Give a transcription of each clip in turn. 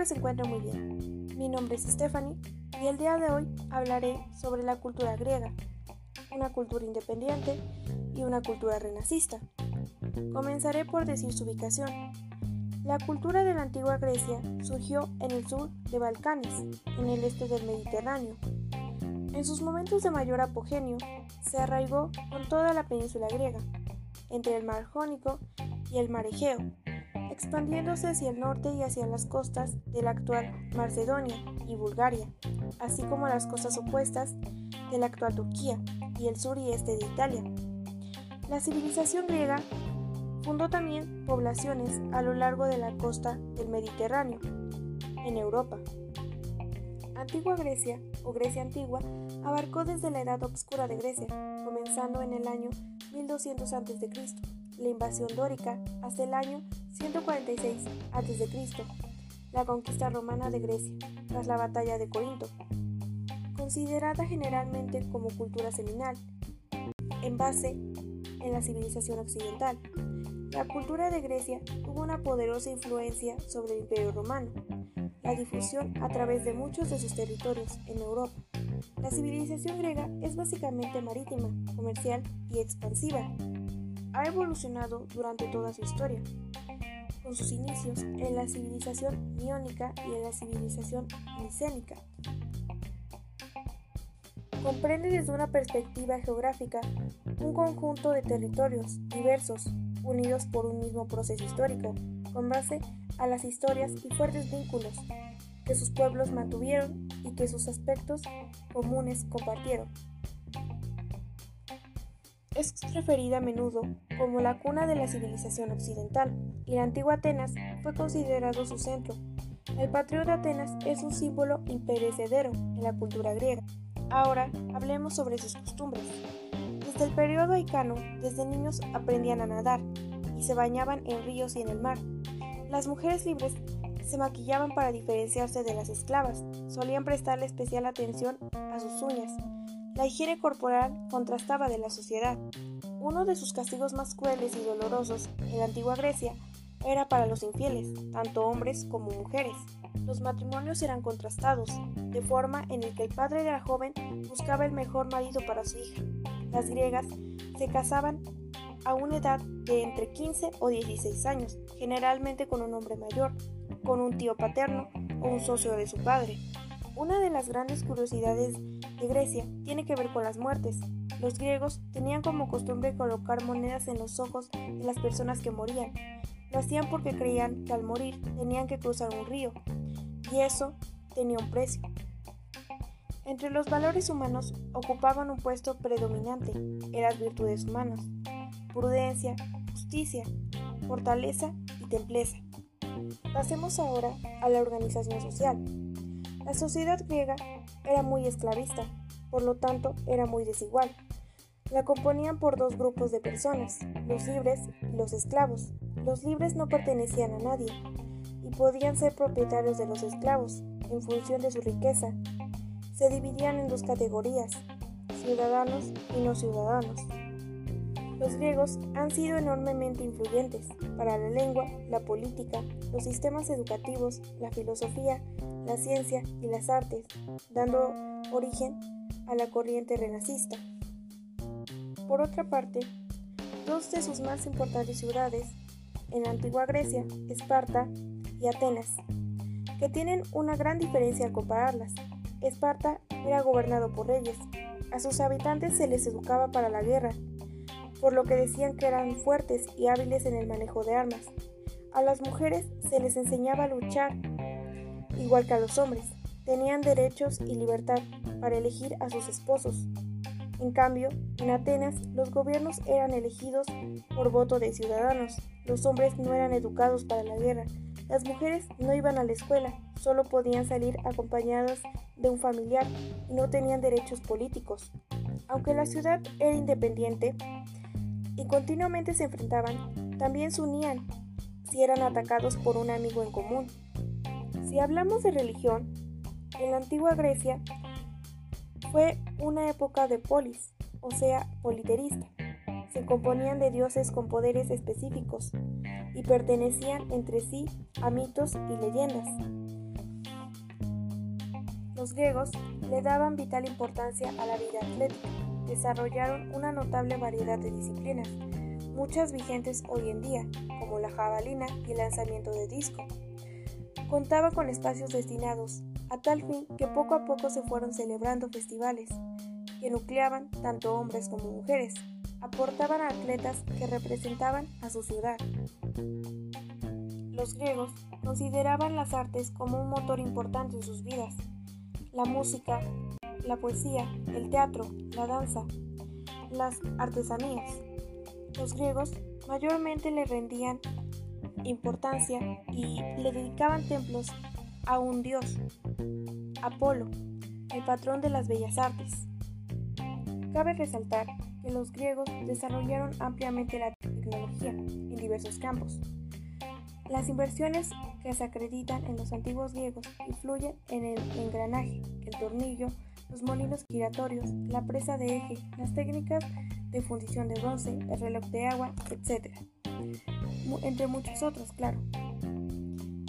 que se encuentren muy bien. Mi nombre es Stephanie y el día de hoy hablaré sobre la cultura griega, una cultura independiente y una cultura renacista. Comenzaré por decir su ubicación. La cultura de la antigua Grecia surgió en el sur de Balcanes, en el este del Mediterráneo. En sus momentos de mayor apogeo, se arraigó con toda la península griega, entre el mar Jónico y el mar Egeo, expandiéndose hacia el norte y hacia las costas de la actual Macedonia y Bulgaria, así como las costas opuestas de la actual Turquía y el sur y este de Italia. La civilización griega fundó también poblaciones a lo largo de la costa del Mediterráneo, en Europa. Antigua Grecia, o Grecia antigua, abarcó desde la Edad Obscura de Grecia, comenzando en el año 1200 a.C., la invasión dórica hasta el año 146 a.C., la conquista romana de Grecia, tras la batalla de Corinto, considerada generalmente como cultura seminal, en base en la civilización occidental. La cultura de Grecia tuvo una poderosa influencia sobre el Imperio romano, la difusión a través de muchos de sus territorios en Europa. La civilización griega es básicamente marítima, comercial y expansiva. Ha evolucionado durante toda su historia, con sus inicios en la civilización iónica y en la civilización micénica. Comprende desde una perspectiva geográfica un conjunto de territorios diversos, unidos por un mismo proceso histórico, con base a las historias y fuertes vínculos que sus pueblos mantuvieron y que sus aspectos comunes compartieron. Es referida a menudo como la cuna de la civilización occidental y la antigua Atenas fue considerado su centro. El patrio de Atenas es un símbolo imperecedero en la cultura griega. Ahora hablemos sobre sus costumbres. Desde el periodo haicano, desde niños aprendían a nadar y se bañaban en ríos y en el mar. Las mujeres libres se maquillaban para diferenciarse de las esclavas, solían prestarle especial atención a sus uñas. La higiene corporal contrastaba de la sociedad. Uno de sus castigos más crueles y dolorosos en la antigua Grecia era para los infieles, tanto hombres como mujeres. Los matrimonios eran contrastados, de forma en que el padre de la joven buscaba el mejor marido para su hija. Las griegas se casaban a una edad de entre 15 o 16 años, generalmente con un hombre mayor, con un tío paterno o un socio de su padre. Una de las grandes curiosidades de Grecia tiene que ver con las muertes. Los griegos tenían como costumbre colocar monedas en los ojos de las personas que morían. Lo hacían porque creían que al morir tenían que cruzar un río, y eso tenía un precio. Entre los valores humanos ocupaban un puesto predominante en las virtudes humanas, prudencia, justicia, fortaleza y templeza. Pasemos ahora a la organización social. La sociedad griega era muy esclavista, por lo tanto era muy desigual. La componían por dos grupos de personas, los libres y los esclavos. Los libres no pertenecían a nadie y podían ser propietarios de los esclavos en función de su riqueza. Se dividían en dos categorías, ciudadanos y no ciudadanos. Los griegos han sido enormemente influyentes para la lengua, la política, los sistemas educativos, la filosofía, la ciencia y las artes, dando origen a la corriente renacista. Por otra parte, dos de sus más importantes ciudades en la antigua Grecia, Esparta y Atenas, que tienen una gran diferencia al compararlas. Esparta era gobernado por reyes, a sus habitantes se les educaba para la guerra por lo que decían que eran fuertes y hábiles en el manejo de armas. A las mujeres se les enseñaba a luchar, igual que a los hombres. Tenían derechos y libertad para elegir a sus esposos. En cambio, en Atenas los gobiernos eran elegidos por voto de ciudadanos. Los hombres no eran educados para la guerra. Las mujeres no iban a la escuela, solo podían salir acompañadas de un familiar y no tenían derechos políticos. Aunque la ciudad era independiente, y continuamente se enfrentaban, también se unían si eran atacados por un amigo en común. Si hablamos de religión, en la antigua Grecia fue una época de polis, o sea, politerista. Se componían de dioses con poderes específicos y pertenecían entre sí a mitos y leyendas. Los griegos le daban vital importancia a la vida atlética, desarrollaron una notable variedad de disciplinas, muchas vigentes hoy en día, como la jabalina y el lanzamiento de disco. Contaba con espacios destinados a tal fin que poco a poco se fueron celebrando festivales que nucleaban tanto hombres como mujeres, aportaban a atletas que representaban a su ciudad. Los griegos consideraban las artes como un motor importante en sus vidas. La música, la poesía, el teatro, la danza, las artesanías. Los griegos mayormente le rendían importancia y le dedicaban templos a un dios, Apolo, el patrón de las bellas artes. Cabe resaltar que los griegos desarrollaron ampliamente la tecnología en diversos campos. Las inversiones que se acreditan en los antiguos griegos influyen en el engranaje, el tornillo, los molinos giratorios, la presa de eje, las técnicas de fundición de bronce, el reloj de agua, etc. Entre muchos otros, claro.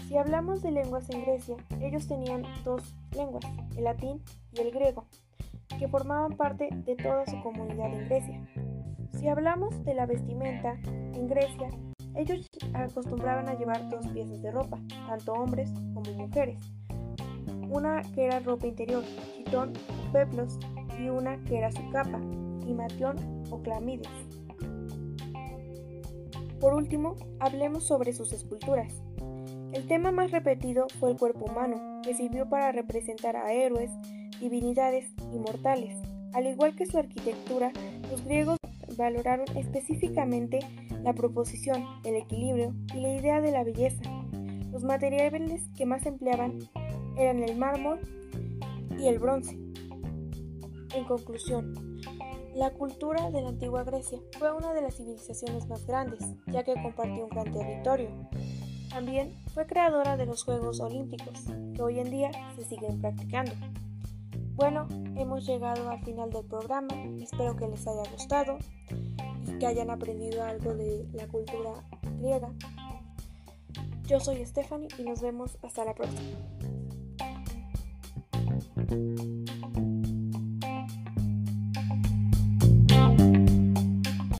Si hablamos de lenguas en Grecia, ellos tenían dos lenguas, el latín y el griego, que formaban parte de toda su comunidad en Grecia. Si hablamos de la vestimenta, en Grecia, ellos acostumbraban a llevar dos piezas de ropa, tanto hombres como mujeres. Una que era ropa interior, chitón o peplos, y una que era su capa, imatión o clamides. Por último, hablemos sobre sus esculturas. El tema más repetido fue el cuerpo humano, que sirvió para representar a héroes, divinidades inmortales. Al igual que su arquitectura, los griegos valoraron específicamente la proposición, el equilibrio y la idea de la belleza. Los materiales que más empleaban eran el mármol y el bronce. En conclusión, la cultura de la antigua Grecia fue una de las civilizaciones más grandes, ya que compartió un gran territorio, también fue creadora de los Juegos Olímpicos, que hoy en día se siguen practicando. Bueno, hemos llegado al final del programa, espero que les haya gustado y que hayan aprendido algo de la cultura griega. Yo soy Stephanie y nos vemos hasta la próxima. you